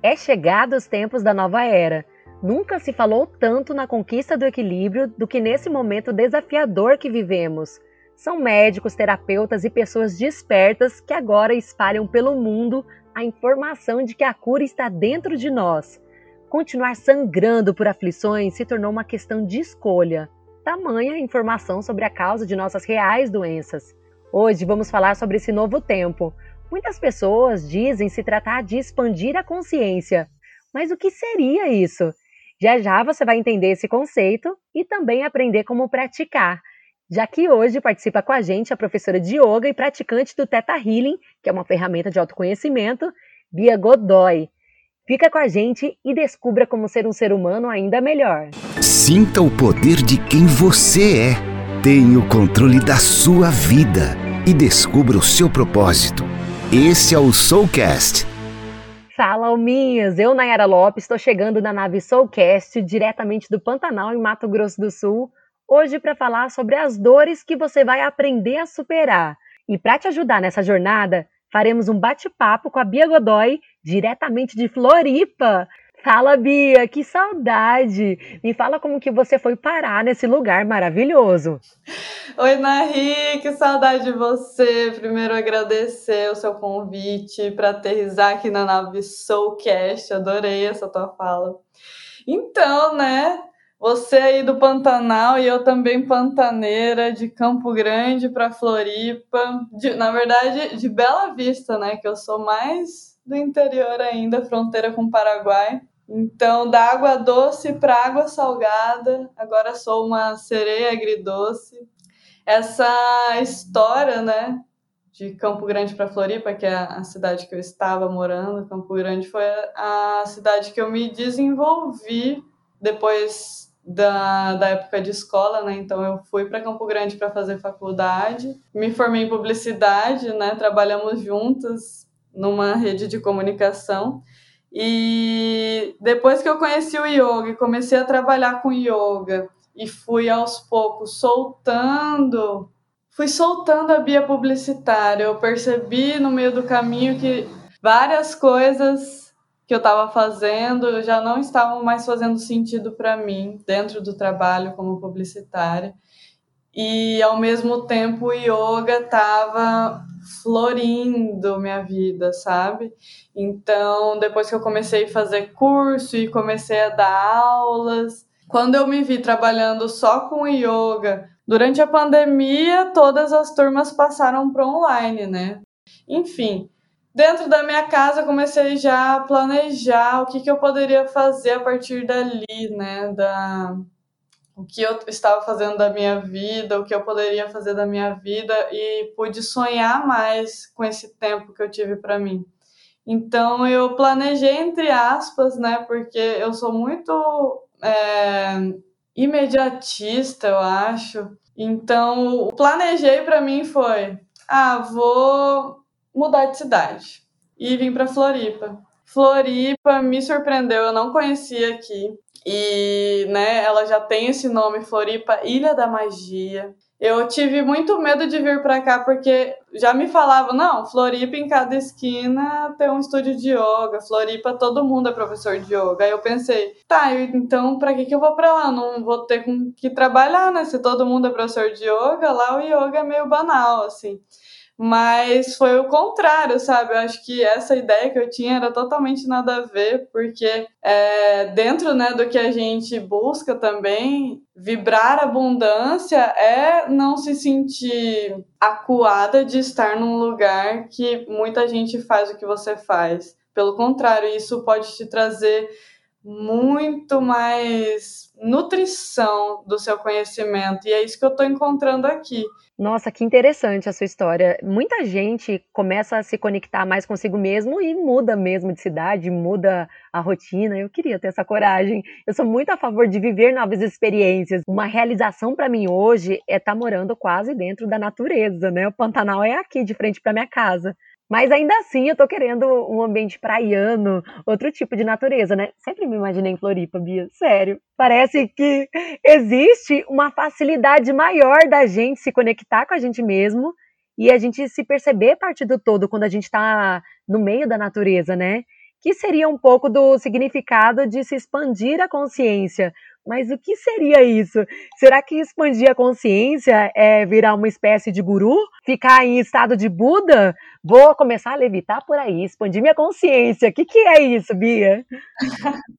É chegado os tempos da nova era. Nunca se falou tanto na conquista do equilíbrio do que nesse momento desafiador que vivemos. São médicos, terapeutas e pessoas despertas que agora espalham pelo mundo a informação de que a cura está dentro de nós. Continuar sangrando por aflições se tornou uma questão de escolha. Tamanha informação sobre a causa de nossas reais doenças. Hoje vamos falar sobre esse novo tempo. Muitas pessoas dizem se tratar de expandir a consciência. Mas o que seria isso? Já já você vai entender esse conceito e também aprender como praticar. Já que hoje participa com a gente a professora de yoga e praticante do Theta Healing, que é uma ferramenta de autoconhecimento, Bia Godoy. Fica com a gente e descubra como ser um ser humano ainda melhor. Sinta o poder de quem você é. Tenha o controle da sua vida e descubra o seu propósito. Esse é o Soulcast Fala, alminhas! Eu, Nayara Lopes, estou chegando na nave Soulcast, diretamente do Pantanal, em Mato Grosso do Sul, hoje para falar sobre as dores que você vai aprender a superar. E para te ajudar nessa jornada, faremos um bate-papo com a Bia Godoy, diretamente de Floripa. Fala, Bia, que saudade! Me fala como que você foi parar nesse lugar maravilhoso. Oi, Nari, que saudade de você. Primeiro agradecer o seu convite para aterrizar aqui na nave Soulcast. Adorei essa tua fala. Então, né? Você aí do Pantanal e eu também pantaneira, de Campo Grande para Floripa, de, na verdade de Bela Vista, né? Que eu sou mais do interior ainda, fronteira com o Paraguai. Então, da água doce para água salgada, agora sou uma sereia agridoce. Essa história, né, de Campo Grande para Floripa, que é a cidade que eu estava morando, Campo Grande foi a cidade que eu me desenvolvi depois da, da época de escola, né? Então eu fui para Campo Grande para fazer faculdade, me formei em publicidade, né? Trabalhamos juntas numa rede de comunicação. E depois que eu conheci o yoga e comecei a trabalhar com yoga e fui aos poucos soltando, fui soltando a Bia publicitária. Eu percebi no meio do caminho que várias coisas que eu estava fazendo já não estavam mais fazendo sentido para mim dentro do trabalho como publicitária. E ao mesmo tempo o yoga estava florindo minha vida, sabe? Então, depois que eu comecei a fazer curso e comecei a dar aulas, quando eu me vi trabalhando só com yoga, durante a pandemia, todas as turmas passaram para online, né? Enfim, dentro da minha casa comecei já a planejar o que, que eu poderia fazer a partir dali, né? Da, o que eu estava fazendo da minha vida, o que eu poderia fazer da minha vida e pude sonhar mais com esse tempo que eu tive para mim. Então eu planejei entre aspas, né? Porque eu sou muito é, imediatista, eu acho. Então o planejei para mim foi, ah, vou mudar de cidade e vim para Floripa. Floripa me surpreendeu, eu não conhecia aqui. E, né, ela já tem esse nome, Floripa, Ilha da Magia. Eu tive muito medo de vir para cá porque já me falavam, não, Floripa em cada esquina tem um estúdio de yoga, Floripa todo mundo é professor de yoga. Aí eu pensei, tá, então para que que eu vou para lá? Não vou ter que trabalhar, né? Se todo mundo é professor de yoga, lá o yoga é meio banal, assim. Mas foi o contrário, sabe? Eu acho que essa ideia que eu tinha era totalmente nada a ver, porque é, dentro né, do que a gente busca também, vibrar abundância é não se sentir acuada de estar num lugar que muita gente faz o que você faz. Pelo contrário, isso pode te trazer muito mais nutrição do seu conhecimento. E é isso que eu estou encontrando aqui. Nossa, que interessante a sua história. Muita gente começa a se conectar mais consigo mesmo e muda mesmo de cidade, muda a rotina. Eu queria ter essa coragem. Eu sou muito a favor de viver novas experiências. Uma realização para mim hoje é estar tá morando quase dentro da natureza, né? O Pantanal é aqui de frente para minha casa. Mas ainda assim eu tô querendo um ambiente praiano, outro tipo de natureza, né? Sempre me imaginei em Floripa, Bia, sério. Parece que existe uma facilidade maior da gente se conectar com a gente mesmo e a gente se perceber parte do todo quando a gente tá no meio da natureza, né? que seria um pouco do significado de se expandir a consciência. Mas o que seria isso? Será que expandir a consciência é virar uma espécie de guru? Ficar em estado de Buda? Vou começar a levitar por aí, expandir minha consciência. O que, que é isso, Bia?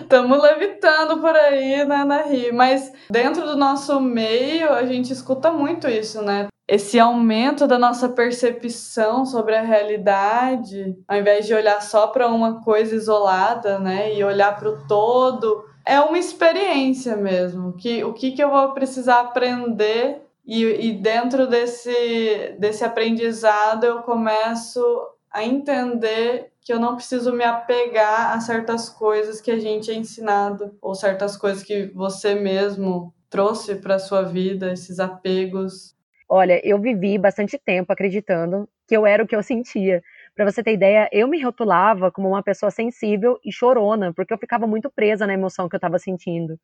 Estamos levitando por aí, né, Nahi? Mas dentro do nosso meio, a gente escuta muito isso, né? Esse aumento da nossa percepção sobre a realidade, ao invés de olhar só para uma coisa isolada, né, e olhar para o todo, é uma experiência mesmo. Que o que, que eu vou precisar aprender e, e dentro desse, desse aprendizado eu começo a entender que eu não preciso me apegar a certas coisas que a gente é ensinado ou certas coisas que você mesmo trouxe para sua vida, esses apegos. Olha, eu vivi bastante tempo acreditando que eu era o que eu sentia. Para você ter ideia, eu me rotulava como uma pessoa sensível e chorona, porque eu ficava muito presa na emoção que eu estava sentindo.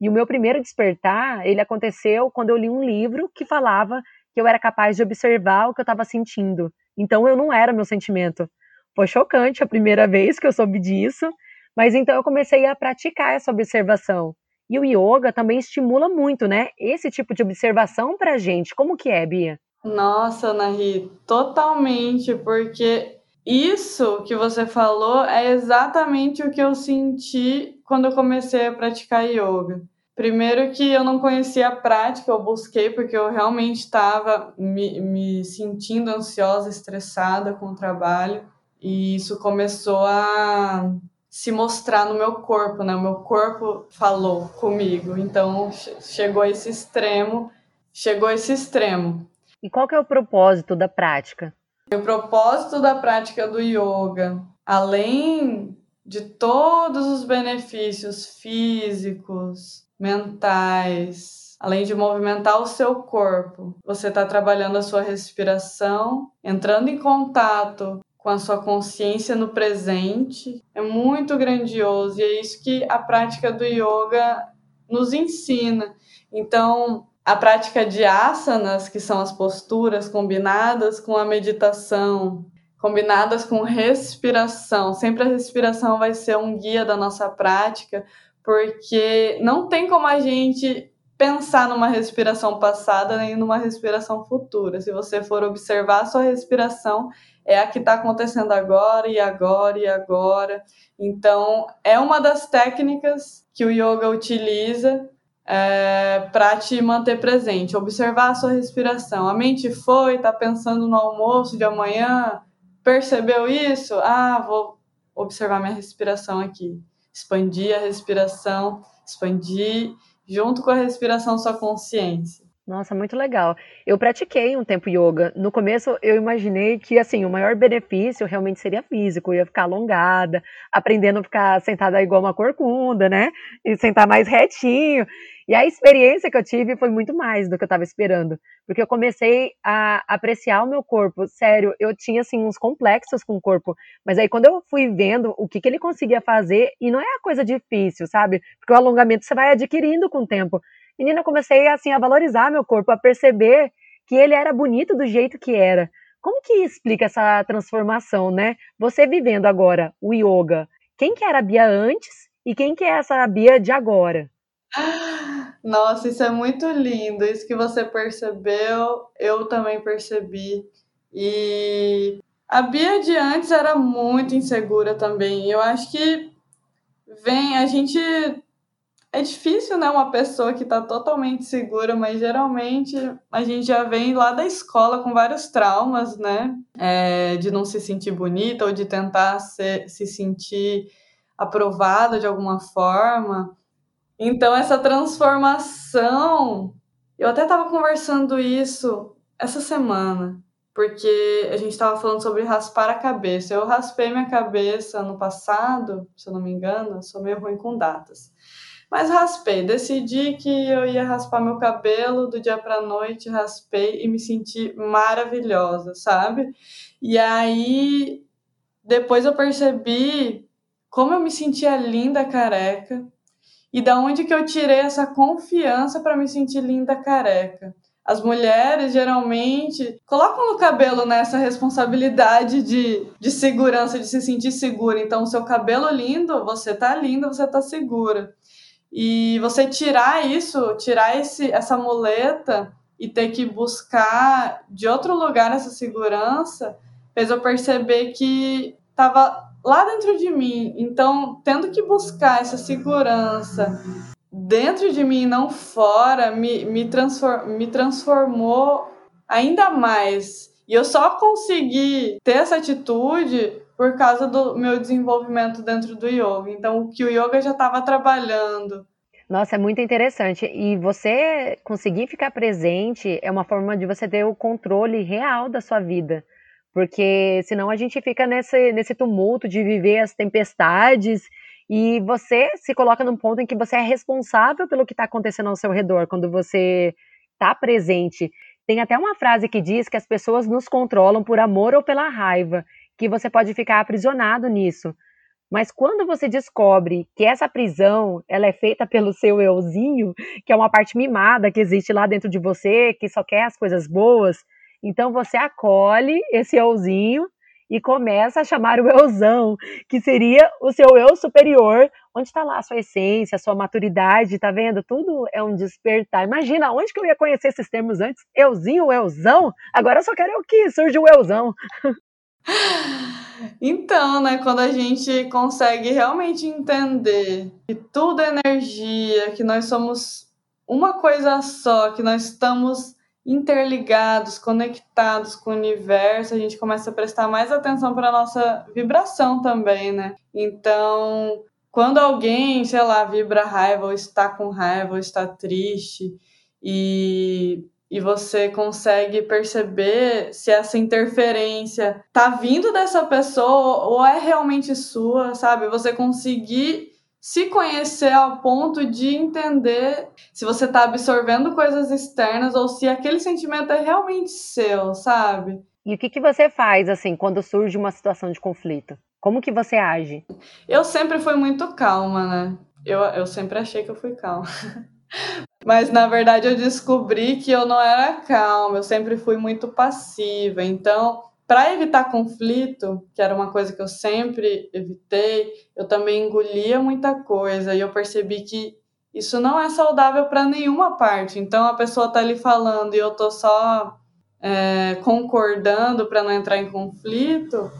E o meu primeiro despertar, ele aconteceu quando eu li um livro que falava que eu era capaz de observar o que eu estava sentindo. Então eu não era meu sentimento. Foi chocante a primeira vez que eu soube disso, mas então eu comecei a praticar essa observação. E o yoga também estimula muito, né? Esse tipo de observação pra gente. Como que é, Bia? Nossa, Nahi, totalmente, porque isso que você falou é exatamente o que eu senti quando eu comecei a praticar yoga. Primeiro que eu não conhecia a prática, eu busquei porque eu realmente estava me, me sentindo ansiosa, estressada com o trabalho. E isso começou a se mostrar no meu corpo, né? O meu corpo falou comigo. Então chegou a esse extremo, chegou a esse extremo. E qual que é o propósito da prática? O propósito da prática do yoga, além de todos os benefícios físicos, mentais, além de movimentar o seu corpo, você está trabalhando a sua respiração, entrando em contato com a sua consciência no presente. É muito grandioso e é isso que a prática do yoga nos ensina. Então, a prática de asanas, que são as posturas combinadas com a meditação, combinadas com respiração. Sempre a respiração vai ser um guia da nossa prática, porque não tem como a gente pensar numa respiração passada nem numa respiração futura. Se você for observar a sua respiração, é a que está acontecendo agora e agora e agora. Então, é uma das técnicas que o yoga utiliza é, para te manter presente, observar a sua respiração. A mente foi, está pensando no almoço de amanhã, percebeu isso? Ah, vou observar minha respiração aqui. Expandir a respiração, expandir junto com a respiração sua consciência. Nossa, muito legal. Eu pratiquei um tempo yoga. No começo eu imaginei que assim, o maior benefício realmente seria físico, eu ia ficar alongada, aprendendo a ficar sentada igual uma corcunda, né? E sentar mais retinho. E a experiência que eu tive foi muito mais do que eu estava esperando, porque eu comecei a apreciar o meu corpo. Sério, eu tinha assim uns complexos com o corpo, mas aí quando eu fui vendo o que, que ele conseguia fazer, e não é a coisa difícil, sabe? Porque o alongamento você vai adquirindo com o tempo. Menina, eu comecei assim a valorizar meu corpo, a perceber que ele era bonito do jeito que era. Como que explica essa transformação, né? Você vivendo agora o yoga, quem que era a Bia antes e quem que é essa Bia de agora? Nossa, isso é muito lindo. Isso que você percebeu, eu também percebi. E a Bia de antes era muito insegura também. Eu acho que vem, a gente é difícil, né? Uma pessoa que está totalmente segura, mas geralmente a gente já vem lá da escola com vários traumas, né? É, de não se sentir bonita ou de tentar ser, se sentir aprovada de alguma forma. Então, essa transformação. Eu até estava conversando isso essa semana, porque a gente estava falando sobre raspar a cabeça. Eu raspei minha cabeça no passado, se eu não me engano, sou meio ruim com datas. Mas raspei, decidi que eu ia raspar meu cabelo do dia para noite, raspei e me senti maravilhosa, sabe? E aí depois eu percebi como eu me sentia linda careca e da onde que eu tirei essa confiança para me sentir linda careca. as mulheres geralmente colocam no cabelo nessa responsabilidade de, de segurança, de se sentir segura. Então, o seu cabelo lindo, você tá linda, você tá segura. E você tirar isso, tirar esse, essa muleta e ter que buscar de outro lugar essa segurança, fez eu perceber que estava lá dentro de mim. Então, tendo que buscar essa segurança dentro de mim, não fora, me, me, transform, me transformou ainda mais. E eu só consegui ter essa atitude por causa do meu desenvolvimento dentro do yoga. Então, o que o yoga já estava trabalhando. Nossa, é muito interessante. E você conseguir ficar presente é uma forma de você ter o controle real da sua vida. Porque senão a gente fica nesse, nesse tumulto de viver as tempestades e você se coloca num ponto em que você é responsável pelo que está acontecendo ao seu redor, quando você está presente. Tem até uma frase que diz que as pessoas nos controlam por amor ou pela raiva, que você pode ficar aprisionado nisso. Mas quando você descobre que essa prisão ela é feita pelo seu euzinho, que é uma parte mimada que existe lá dentro de você, que só quer as coisas boas, então você acolhe esse euzinho e começa a chamar o euzão, que seria o seu eu superior, onde está lá a sua essência, a sua maturidade, tá vendo? Tudo é um despertar. Imagina, onde que eu ia conhecer esses termos antes? Euzinho, euzão? Agora eu só quero o que surge o euzão. Então, né, quando a gente consegue realmente entender que tudo é energia, que nós somos uma coisa só, que nós estamos interligados, conectados com o universo, a gente começa a prestar mais atenção para a nossa vibração também, né? Então, quando alguém, sei lá, vibra raiva, ou está com raiva, ou está triste, e, e você consegue perceber se essa interferência tá vindo dessa pessoa ou é realmente sua, sabe? Você conseguir se conhecer ao ponto de entender se você está absorvendo coisas externas ou se aquele sentimento é realmente seu, sabe? E o que, que você faz, assim, quando surge uma situação de conflito? Como que você age? Eu sempre fui muito calma, né? Eu, eu sempre achei que eu fui calma. Mas na verdade eu descobri que eu não era calma, eu sempre fui muito passiva. Então, para evitar conflito, que era uma coisa que eu sempre evitei, eu também engolia muita coisa e eu percebi que isso não é saudável para nenhuma parte. Então a pessoa tá ali falando e eu tô só é, concordando para não entrar em conflito.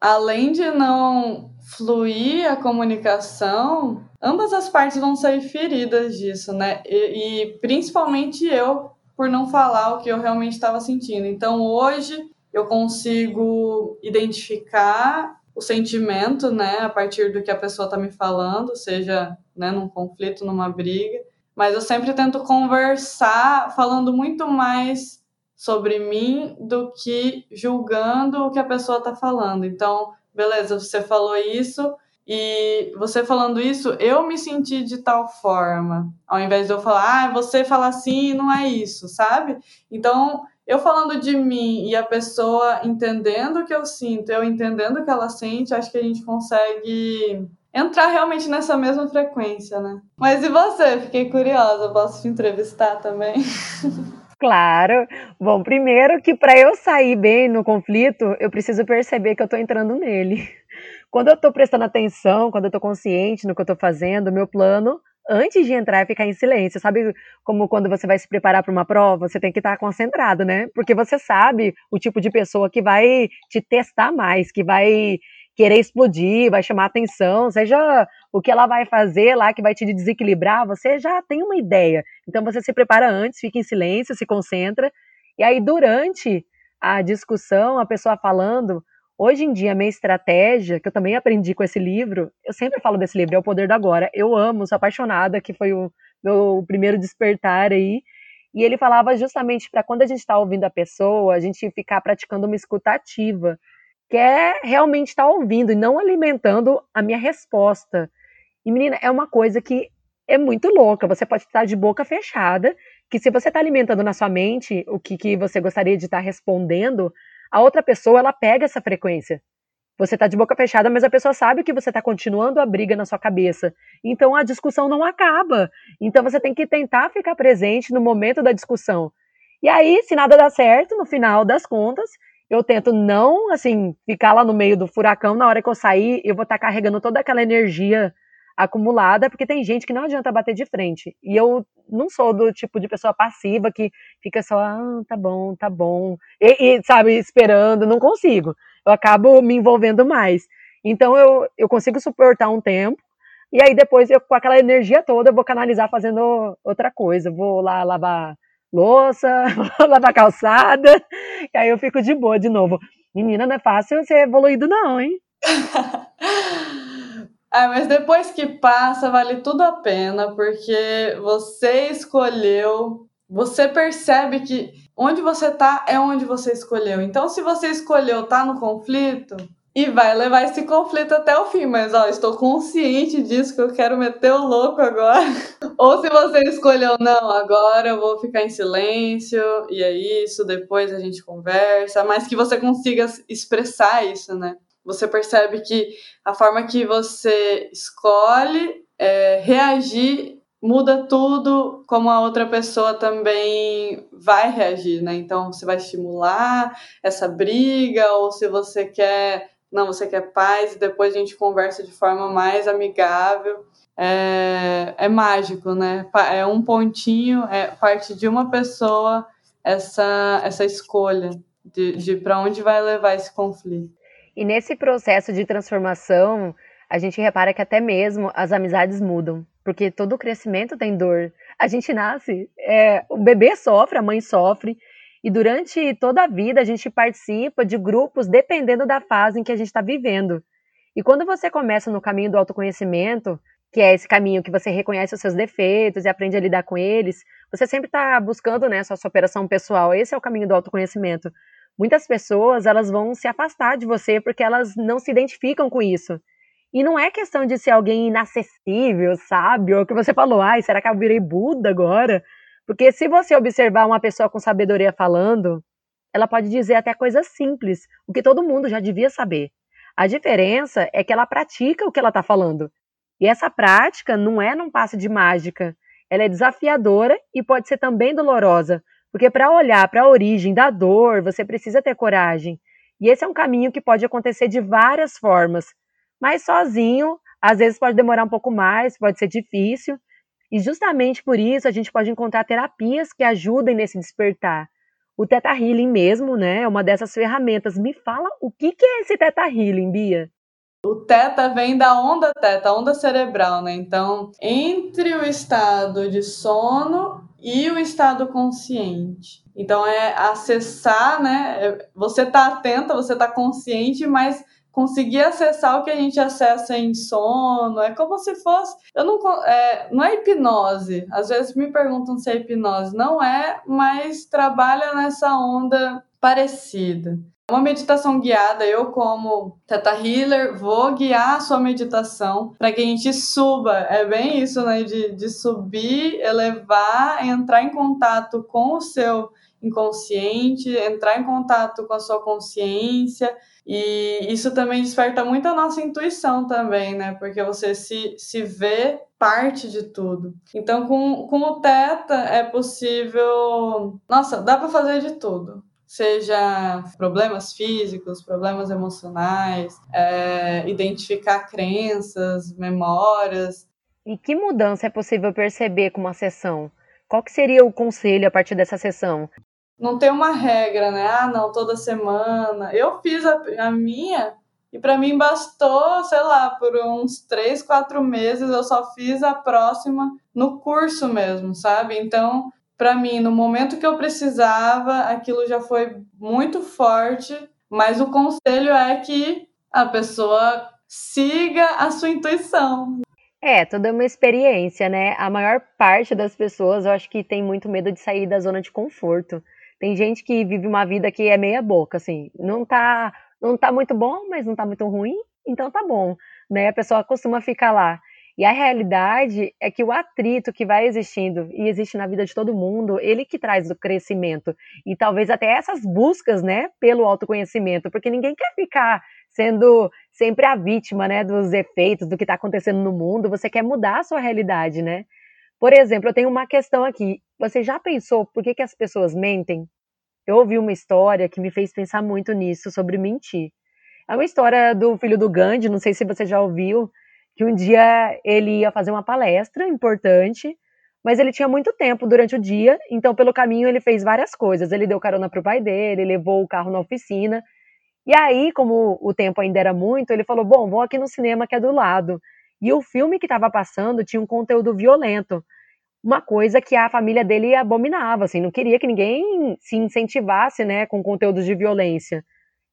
Além de não fluir a comunicação, ambas as partes vão sair feridas disso, né? E, e principalmente eu por não falar o que eu realmente estava sentindo. Então hoje eu consigo identificar o sentimento, né, a partir do que a pessoa está me falando, seja né, num conflito, numa briga, mas eu sempre tento conversar falando muito mais sobre mim do que julgando o que a pessoa está falando. Então, beleza, você falou isso e você falando isso, eu me senti de tal forma, ao invés de eu falar, ah, você fala assim, não é isso, sabe? Então, eu falando de mim e a pessoa entendendo o que eu sinto, eu entendendo o que ela sente, acho que a gente consegue entrar realmente nessa mesma frequência, né? Mas e você? Fiquei curiosa, posso te entrevistar também? Claro. Bom, primeiro que para eu sair bem no conflito, eu preciso perceber que eu estou entrando nele. Quando eu estou prestando atenção, quando eu estou consciente no que eu estou fazendo, meu plano antes de entrar é ficar em silêncio. Sabe como quando você vai se preparar para uma prova, você tem que estar concentrado, né? Porque você sabe o tipo de pessoa que vai te testar mais, que vai querer explodir, vai chamar atenção, seja o que ela vai fazer lá que vai te desequilibrar, você já tem uma ideia. Então você se prepara antes, fica em silêncio, se concentra, e aí durante a discussão, a pessoa falando, Hoje em dia, a minha estratégia, que eu também aprendi com esse livro, eu sempre falo desse livro, é O Poder do Agora. Eu amo, sou apaixonada, que foi o meu primeiro despertar aí. E ele falava justamente para quando a gente está ouvindo a pessoa, a gente ficar praticando uma escuta ativa, que é realmente estar tá ouvindo e não alimentando a minha resposta. E, menina, é uma coisa que é muito louca. Você pode estar de boca fechada, que se você está alimentando na sua mente o que, que você gostaria de estar tá respondendo, a outra pessoa ela pega essa frequência. Você está de boca fechada, mas a pessoa sabe que você está continuando a briga na sua cabeça. Então a discussão não acaba. Então você tem que tentar ficar presente no momento da discussão. E aí, se nada dá certo, no final das contas, eu tento não, assim, ficar lá no meio do furacão. Na hora que eu sair, eu vou estar tá carregando toda aquela energia acumulada, porque tem gente que não adianta bater de frente. E eu não sou do tipo de pessoa passiva que fica só, ah, tá bom, tá bom, e, e sabe, esperando, não consigo. Eu acabo me envolvendo mais. Então eu, eu consigo suportar um tempo, e aí depois eu, com aquela energia toda, eu vou canalizar fazendo outra coisa. Vou lá lavar louça, vou lavar calçada, e aí eu fico de boa de novo. Menina, não é fácil ser evoluído, não, hein? Ah, mas depois que passa, vale tudo a pena, porque você escolheu, você percebe que onde você tá é onde você escolheu. Então, se você escolheu tá no conflito, e vai levar esse conflito até o fim, mas ó, estou consciente disso que eu quero meter o louco agora. Ou se você escolheu não, agora eu vou ficar em silêncio e é isso, depois a gente conversa, mas que você consiga expressar isso, né? você percebe que a forma que você escolhe é, reagir muda tudo como a outra pessoa também vai reagir, né? Então você vai estimular essa briga ou se você quer, não, você quer paz e depois a gente conversa de forma mais amigável. É, é mágico, né? É um pontinho, é parte de uma pessoa essa essa escolha de, de para onde vai levar esse conflito. E nesse processo de transformação, a gente repara que até mesmo as amizades mudam, porque todo crescimento tem dor. A gente nasce, é, o bebê sofre, a mãe sofre, e durante toda a vida a gente participa de grupos dependendo da fase em que a gente está vivendo. E quando você começa no caminho do autoconhecimento, que é esse caminho que você reconhece os seus defeitos e aprende a lidar com eles, você sempre está buscando né, sua superação pessoal. Esse é o caminho do autoconhecimento muitas pessoas elas vão se afastar de você porque elas não se identificam com isso. E não é questão de ser alguém inacessível, sabe? Ou que você falou, ai, será que eu virei Buda agora? Porque se você observar uma pessoa com sabedoria falando, ela pode dizer até coisas simples, o que todo mundo já devia saber. A diferença é que ela pratica o que ela está falando. E essa prática não é num passe de mágica. Ela é desafiadora e pode ser também dolorosa, porque para olhar para a origem da dor, você precisa ter coragem. E esse é um caminho que pode acontecer de várias formas. Mas sozinho, às vezes pode demorar um pouco mais, pode ser difícil. E justamente por isso a gente pode encontrar terapias que ajudem nesse despertar. O Teta Healing mesmo, né, é uma dessas ferramentas. Me fala o que, que é esse Teta Healing, Bia? O teta vem da onda teta, onda cerebral, né? Então, entre o estado de sono e o estado consciente. Então, é acessar, né? É, você tá atenta, você tá consciente, mas conseguir acessar o que a gente acessa em sono, é como se fosse. Eu não, é, não é hipnose. Às vezes me perguntam se é hipnose. Não é, mas trabalha nessa onda parecida. Uma meditação guiada, eu como Teta Healer vou guiar a sua meditação para que a gente suba. É bem isso, né? De, de subir, elevar, entrar em contato com o seu inconsciente, entrar em contato com a sua consciência. E isso também desperta muito a nossa intuição também, né? Porque você se, se vê parte de tudo. Então, com, com o Teta é possível. Nossa, dá para fazer de tudo seja problemas físicos, problemas emocionais, é, identificar crenças, memórias. E que mudança é possível perceber com uma sessão? Qual que seria o conselho a partir dessa sessão? Não tem uma regra, né? Ah, não, toda semana. Eu fiz a, a minha e para mim bastou, sei lá, por uns três, quatro meses eu só fiz a próxima no curso mesmo, sabe? Então para mim, no momento que eu precisava, aquilo já foi muito forte, mas o conselho é que a pessoa siga a sua intuição. É, toda uma experiência, né? A maior parte das pessoas, eu acho que tem muito medo de sair da zona de conforto. Tem gente que vive uma vida que é meia boca, assim, não tá, não tá muito bom, mas não tá muito ruim, então tá bom, né? A pessoa costuma ficar lá. E a realidade é que o atrito que vai existindo e existe na vida de todo mundo, ele que traz o crescimento. E talvez até essas buscas, né, pelo autoconhecimento, porque ninguém quer ficar sendo sempre a vítima, né, dos efeitos do que está acontecendo no mundo, você quer mudar a sua realidade, né? Por exemplo, eu tenho uma questão aqui. Você já pensou por que, que as pessoas mentem? Eu ouvi uma história que me fez pensar muito nisso, sobre mentir. É uma história do filho do Gandhi, não sei se você já ouviu, que um dia ele ia fazer uma palestra importante, mas ele tinha muito tempo durante o dia, então pelo caminho ele fez várias coisas. Ele deu carona pro pai dele, levou o carro na oficina. E aí, como o tempo ainda era muito, ele falou: "Bom, vou aqui no cinema que é do lado". E o filme que estava passando tinha um conteúdo violento, uma coisa que a família dele abominava, assim, não queria que ninguém se incentivasse, né, com conteúdos de violência.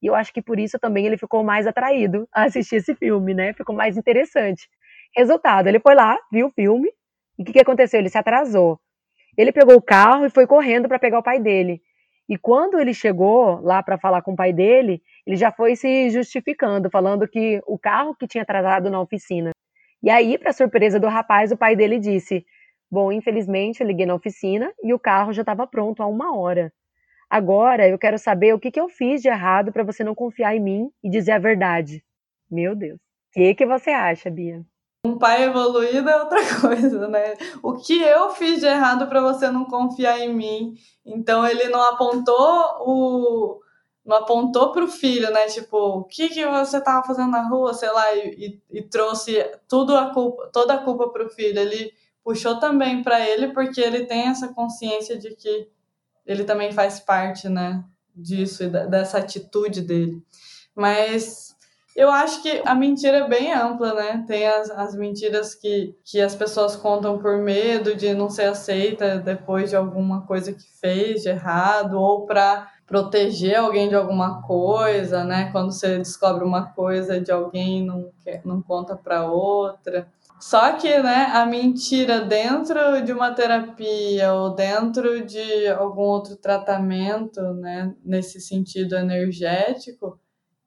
E eu acho que por isso também ele ficou mais atraído a assistir esse filme, né? Ficou mais interessante. Resultado, ele foi lá, viu o filme, e o que, que aconteceu? Ele se atrasou. Ele pegou o carro e foi correndo para pegar o pai dele. E quando ele chegou lá para falar com o pai dele, ele já foi se justificando, falando que o carro que tinha atrasado na oficina. E aí, para surpresa do rapaz, o pai dele disse: Bom, infelizmente eu liguei na oficina e o carro já estava pronto há uma hora. Agora eu quero saber o que, que eu fiz de errado para você não confiar em mim e dizer a verdade. Meu Deus. O que, que você acha, Bia? Um pai evoluído é outra coisa, né? O que eu fiz de errado para você não confiar em mim? Então ele não apontou o não apontou para o filho, né? Tipo, o que, que você estava fazendo na rua, sei lá, e, e, trouxe tudo a culpa, toda a culpa para o filho. Ele puxou também para ele porque ele tem essa consciência de que ele também faz parte, né, disso e dessa atitude dele. Mas eu acho que a mentira é bem ampla, né? Tem as, as mentiras que, que as pessoas contam por medo de não ser aceita depois de alguma coisa que fez de errado, ou para proteger alguém de alguma coisa, né? Quando você descobre uma coisa de alguém, não, não conta para outra. Só que, né, a mentira dentro de uma terapia ou dentro de algum outro tratamento, né, nesse sentido energético,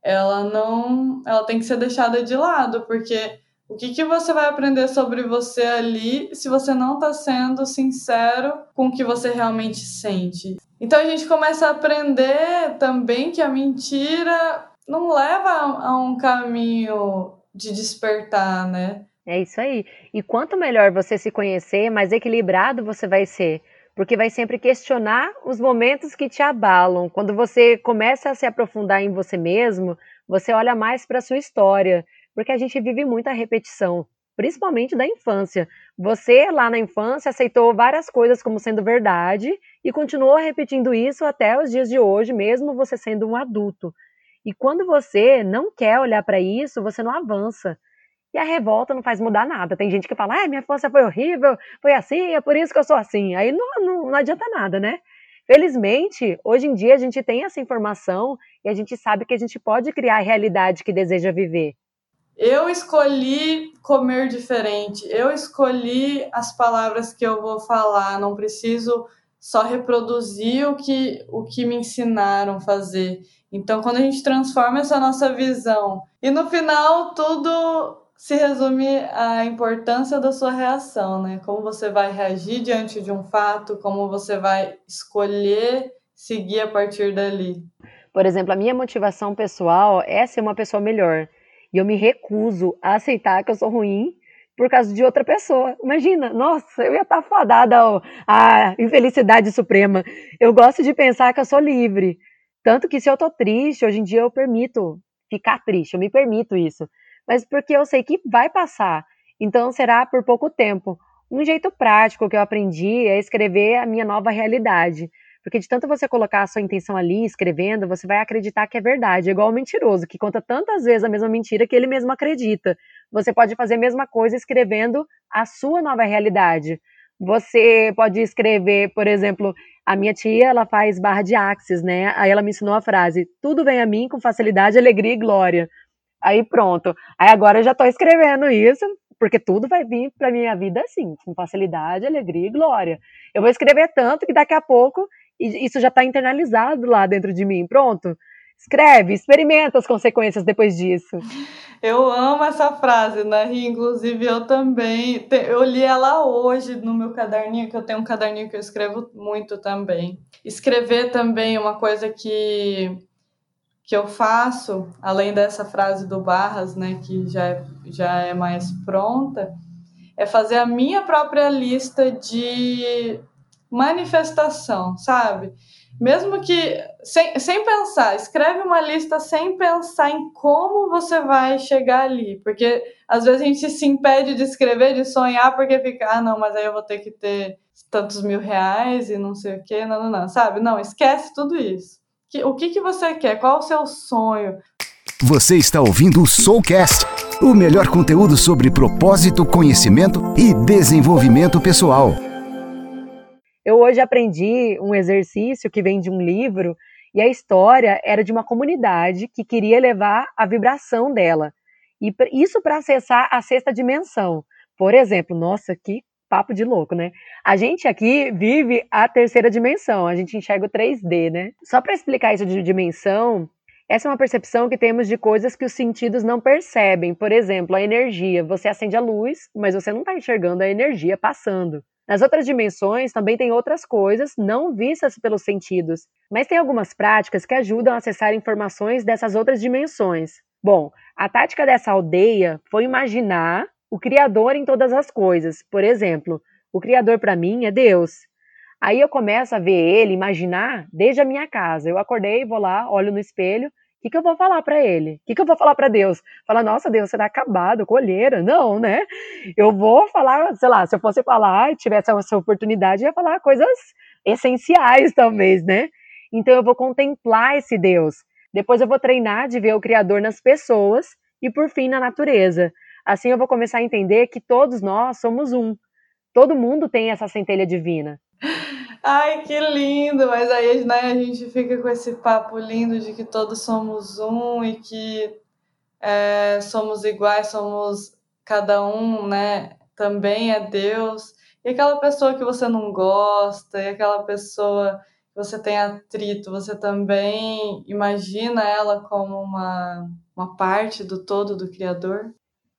ela não, ela tem que ser deixada de lado, porque o que, que você vai aprender sobre você ali se você não está sendo sincero com o que você realmente sente? Então a gente começa a aprender também que a mentira não leva a um caminho de despertar, né? É isso aí. E quanto melhor você se conhecer, mais equilibrado você vai ser. Porque vai sempre questionar os momentos que te abalam. Quando você começa a se aprofundar em você mesmo, você olha mais para a sua história. Porque a gente vive muita repetição, principalmente da infância. Você, lá na infância, aceitou várias coisas como sendo verdade e continuou repetindo isso até os dias de hoje, mesmo você sendo um adulto. E quando você não quer olhar para isso, você não avança. E a revolta não faz mudar nada. Tem gente que fala, ah, minha infância foi horrível, foi assim, é por isso que eu sou assim. Aí não, não, não adianta nada, né? Felizmente, hoje em dia a gente tem essa informação e a gente sabe que a gente pode criar a realidade que deseja viver. Eu escolhi comer diferente, eu escolhi as palavras que eu vou falar, não preciso só reproduzir o que, o que me ensinaram a fazer. Então, quando a gente transforma essa nossa visão, e no final tudo se resume à importância da sua reação, né? Como você vai reagir diante de um fato, como você vai escolher seguir a partir dali. Por exemplo, a minha motivação pessoal é ser uma pessoa melhor. E eu me recuso a aceitar que eu sou ruim por causa de outra pessoa. Imagina, nossa, eu ia estar fadada à infelicidade suprema. Eu gosto de pensar que eu sou livre. Tanto que se eu tô triste, hoje em dia eu permito ficar triste, eu me permito isso mas porque eu sei que vai passar. Então será por pouco tempo. Um jeito prático que eu aprendi é escrever a minha nova realidade. Porque de tanto você colocar a sua intenção ali, escrevendo, você vai acreditar que é verdade. É igual o mentiroso, que conta tantas vezes a mesma mentira que ele mesmo acredita. Você pode fazer a mesma coisa escrevendo a sua nova realidade. Você pode escrever, por exemplo, a minha tia, ela faz barra de axis, né? Aí ela me ensinou a frase: tudo vem a mim com facilidade, alegria e glória. Aí pronto. Aí agora eu já estou escrevendo isso, porque tudo vai vir para minha vida assim, com facilidade, alegria e glória. Eu vou escrever tanto que daqui a pouco isso já está internalizado lá dentro de mim. Pronto. Escreve, experimenta as consequências depois disso. Eu amo essa frase, né? Inclusive eu também. Eu li ela hoje no meu caderninho, que eu tenho um caderninho que eu escrevo muito também. Escrever também é uma coisa que que eu faço, além dessa frase do Barras, né, que já é, já é mais pronta, é fazer a minha própria lista de manifestação, sabe? Mesmo que sem, sem pensar, escreve uma lista sem pensar em como você vai chegar ali, porque às vezes a gente se impede de escrever, de sonhar, porque fica, ah, não, mas aí eu vou ter que ter tantos mil reais e não sei o quê, não, não, não, sabe? Não, esquece tudo isso. O que, que você quer? Qual o seu sonho? Você está ouvindo o Soulcast, o melhor conteúdo sobre propósito, conhecimento e desenvolvimento pessoal. Eu hoje aprendi um exercício que vem de um livro e a história era de uma comunidade que queria elevar a vibração dela. E isso para acessar a sexta dimensão. Por exemplo, nossa, que papo de louco, né? A gente aqui vive a terceira dimensão, a gente enxerga o 3D, né? Só para explicar isso de dimensão, essa é uma percepção que temos de coisas que os sentidos não percebem. Por exemplo, a energia. Você acende a luz, mas você não está enxergando a energia passando. Nas outras dimensões também tem outras coisas não vistas pelos sentidos, mas tem algumas práticas que ajudam a acessar informações dessas outras dimensões. Bom, a tática dessa aldeia foi imaginar o Criador em todas as coisas. Por exemplo, o Criador para mim é Deus. Aí eu começo a ver ele, imaginar desde a minha casa. Eu acordei, vou lá, olho no espelho que, que eu vou falar para ele? O que, que eu vou falar para Deus? Falar, nossa, Deus, você tá acabado, colheira. Não, né? Eu vou falar, sei lá, se eu fosse falar e tivesse essa oportunidade, eu ia falar coisas essenciais, talvez, né? Então eu vou contemplar esse Deus. Depois eu vou treinar de ver o Criador nas pessoas e, por fim, na natureza. Assim eu vou começar a entender que todos nós somos um. Todo mundo tem essa centelha divina. Ai, que lindo! Mas aí né, a gente fica com esse papo lindo de que todos somos um e que é, somos iguais, somos cada um, né? Também é Deus. E aquela pessoa que você não gosta, e aquela pessoa que você tem atrito, você também imagina ela como uma, uma parte do todo do Criador?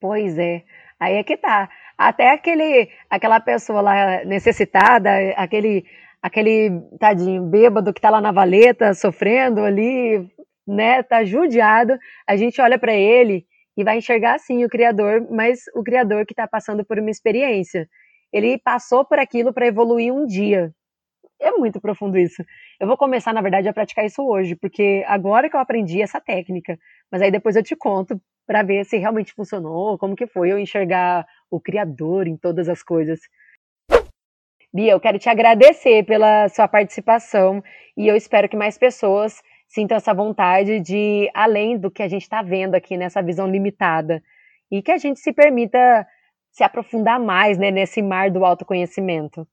Pois é. Aí é que tá. Até aquele, aquela pessoa lá necessitada, aquele aquele tadinho bêbado que tá lá na valeta sofrendo ali, né, tá judiado, a gente olha para ele e vai enxergar assim o criador, mas o criador que tá passando por uma experiência. Ele passou por aquilo para evoluir um dia. É muito profundo isso. Eu vou começar, na verdade, a praticar isso hoje, porque agora que eu aprendi essa técnica, mas aí depois eu te conto para ver se realmente funcionou, como que foi eu enxergar o criador em todas as coisas. Bia, eu quero te agradecer pela sua participação e eu espero que mais pessoas sintam essa vontade de além do que a gente está vendo aqui nessa visão limitada e que a gente se permita se aprofundar mais né, nesse mar do autoconhecimento.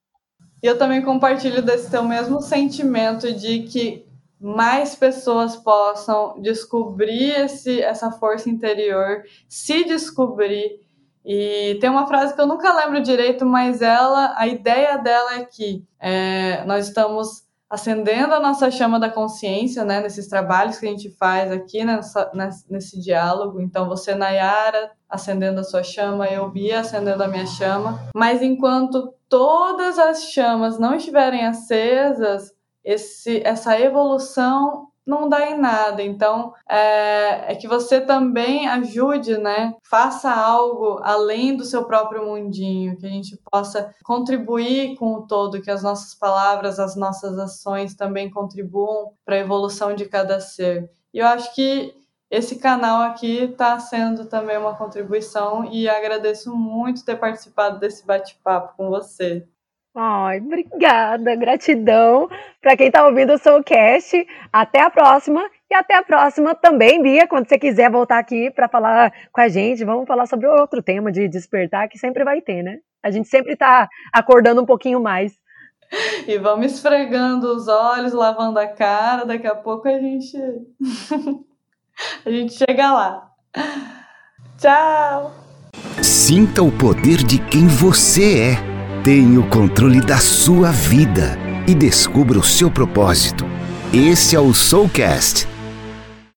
Eu também compartilho desse teu mesmo sentimento de que mais pessoas possam descobrir esse, essa força interior, se descobrir e tem uma frase que eu nunca lembro direito, mas ela, a ideia dela é que é, nós estamos acendendo a nossa chama da consciência, né, nesses trabalhos que a gente faz aqui nessa, nesse, diálogo. Então, você, Nayara, acendendo a sua chama, eu, Bia, acendendo a minha chama. Mas enquanto todas as chamas não estiverem acesas, esse, essa evolução não dá em nada. Então, é, é, que você também ajude, né? Faça algo além do seu próprio mundinho, que a gente possa contribuir com o todo, que as nossas palavras, as nossas ações também contribuam para a evolução de cada ser. E eu acho que esse canal aqui está sendo também uma contribuição e agradeço muito ter participado desse bate-papo com você. Ai, obrigada, gratidão para quem está ouvindo o Soulcast. Até a próxima e até a próxima também, Bia, quando você quiser voltar aqui para falar com a gente, vamos falar sobre outro tema de despertar que sempre vai ter, né? A gente sempre está acordando um pouquinho mais. E vamos esfregando os olhos, lavando a cara, daqui a pouco a gente a gente chega lá. Tchau. Sinta o poder de quem você é Tenha o controle da sua vida e descubra o seu propósito. Esse é o Soulcast